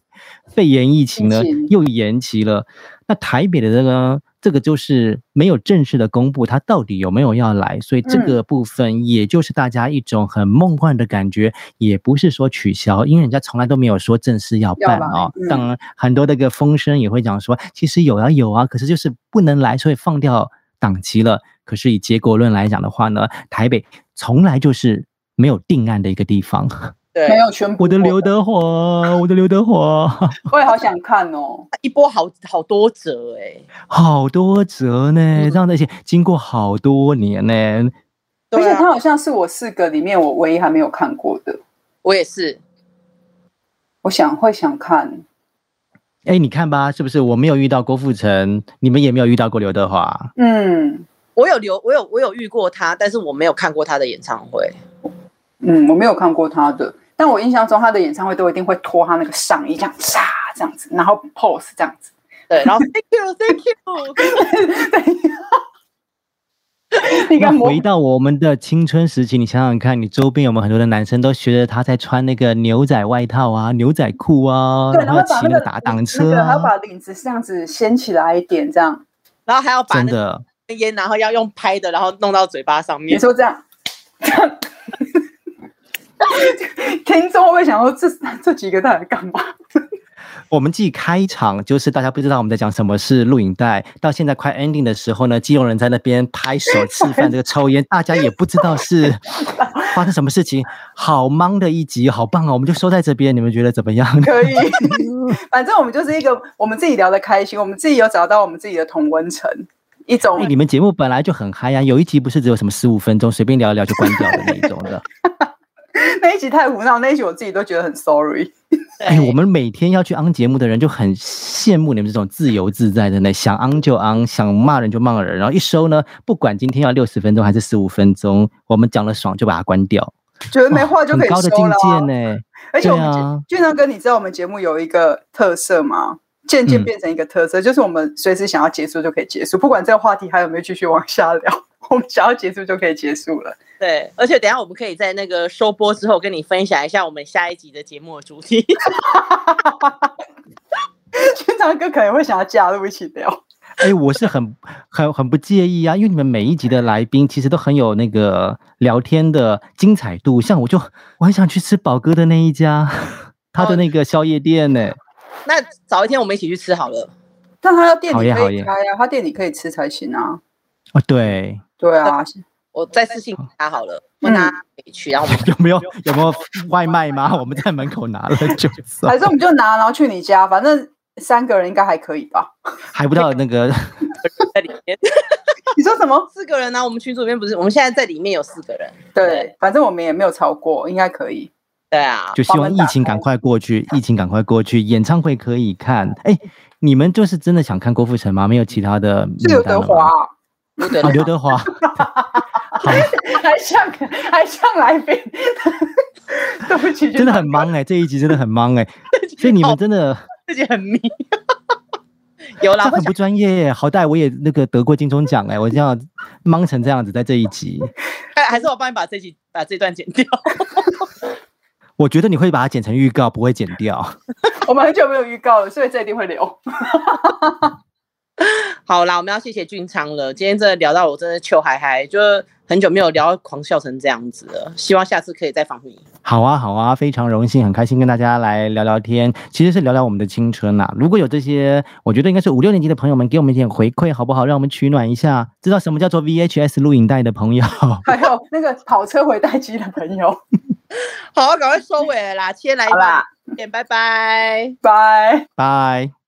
肺炎疫情呢又延期了。那台北的这个。这个就是没有正式的公布他到底有没有要来，所以这个部分也就是大家一种很梦幻的感觉，嗯、也不是说取消，因为人家从来都没有说正式要办哦。嗯、当然，很多的个风声也会讲说，其实有啊有啊，可是就是不能来，所以放掉档期了。可是以结果论来讲的话呢，台北从来就是没有定案的一个地方。对，没有全部。我的刘德华，<laughs> 我的刘德华，我也好想看哦。一波好好多折哎，好多折呢，嗯、这样的一些经过好多年呢，而且他好像是我四个里面我唯一还没有看过的。我也是，我想会想看。哎，你看吧，是不是我没有遇到郭富城，你们也没有遇到过刘德华？嗯，我有刘，我有我有遇过他，但是我没有看过他的演唱会。嗯，我没有看过他的。但我印象中，他的演唱会都一定会脱他那个上衣，这样唰这样子，然后 pose 这样子，对，然后 thank you thank you，对。<laughs> 你看，回到我们的青春时期，你想想看，你周边有没有很多的男生都学着他在穿那个牛仔外套啊、牛仔裤啊，对，然后骑那个打挡车，还要把领子这样子掀起来一点，这样，然后还要把那个烟，然后要用拍的，然后弄到嘴巴上面。你说这样，这样。<laughs> 听众会不会想说这这几个在干嘛？我们继开场就是大家不知道我们在讲什么是录影带，到现在快 ending 的时候呢，基隆人在那边拍手吃饭，这个抽烟，大家也不知道是 <laughs> 发生什么事情。好忙的一集，好棒哦！我们就收在这边，你们觉得怎么样？可以，反正我们就是一个我们自己聊得开心，我们自己有找到我们自己的同温层一种。欸，你们节目本来就很嗨呀，有一集不是只有什么十五分钟随便聊一聊就关掉的那一种的。<laughs> <laughs> 那一集太胡闹，那一集我自己都觉得很 sorry。哎，我们每天要去 on 节目的人就很羡慕你们这种自由自在的，呢想 on 就 on，想骂人就骂人，然后一收呢，不管今天要六十分钟还是十五分钟，我们讲了爽就把它关掉，觉得没话就可以收了。哦，很高的境界呢。而且我们俊昌哥，你知道我们节目有一个特色吗？渐渐变成一个特色，嗯、就是我们随时想要结束就可以结束，不管这个话题还有没有继续往下聊，我们想要结束就可以结束了。对，而且等一下我们可以在那个收播之后跟你分享一下我们下一集的节目的主题。<laughs> 俊昌哥可能会想要加入一起聊。哎、欸，我是很很很不介意啊，因为你们每一集的来宾其实都很有那个聊天的精彩度，像我就我很想去吃宝哥的那一家，他的那个宵夜店呢、欸。<laughs> 那早一天我们一起去吃好了。但他要店里可以开呀，他店里可以吃才行啊。啊，对，对啊，我再私信他好了，问他可以去。然后我们 <laughs> 有没有有没有外卖吗？<laughs> 我们在门口拿了就。还是我们就拿，然后去你家，反正三个人应该还可以吧？还不到那个在里面。你说什么？四个人呢？我们群组里面不是？我们现在在里面有四个人。对，反正我们也没有超过，应该可以。对啊，就希望疫情赶快过去，疫情赶快过去，演唱会可以看。哎，你们就是真的想看郭富城吗？没有其他的？是刘德华，啊，刘德华，<laughs> 还像还像来宾，<laughs> 对不起，真的很忙哎，这一集真的很忙哎，<laughs> 所以你们真的自己很迷，有啦，很不专业，好歹我也那个得过金钟奖哎，我这样忙成这样子，在这一集，还还是我帮你把这集把这段剪掉。我觉得你会把它剪成预告，不会剪掉。我们很久没有预告了，所以这一定会留。<laughs> 好啦，我们要谢谢俊昌了。今天真的聊到我真的糗嗨嗨，就很久没有聊狂笑成这样子了。希望下次可以再访你。好啊，好啊，非常荣幸，很开心跟大家来聊聊天。其实是聊聊我们的青春呐、啊。如果有这些，我觉得应该是五六年级的朋友们给我们一点回馈，好不好？让我们取暖一下，知道什么叫做 VHS 录影带的朋友，<laughs> 还有那个跑车回带机的朋友。<laughs> 好，啊赶快收尾了啦！先来吧，拜拜，拜拜。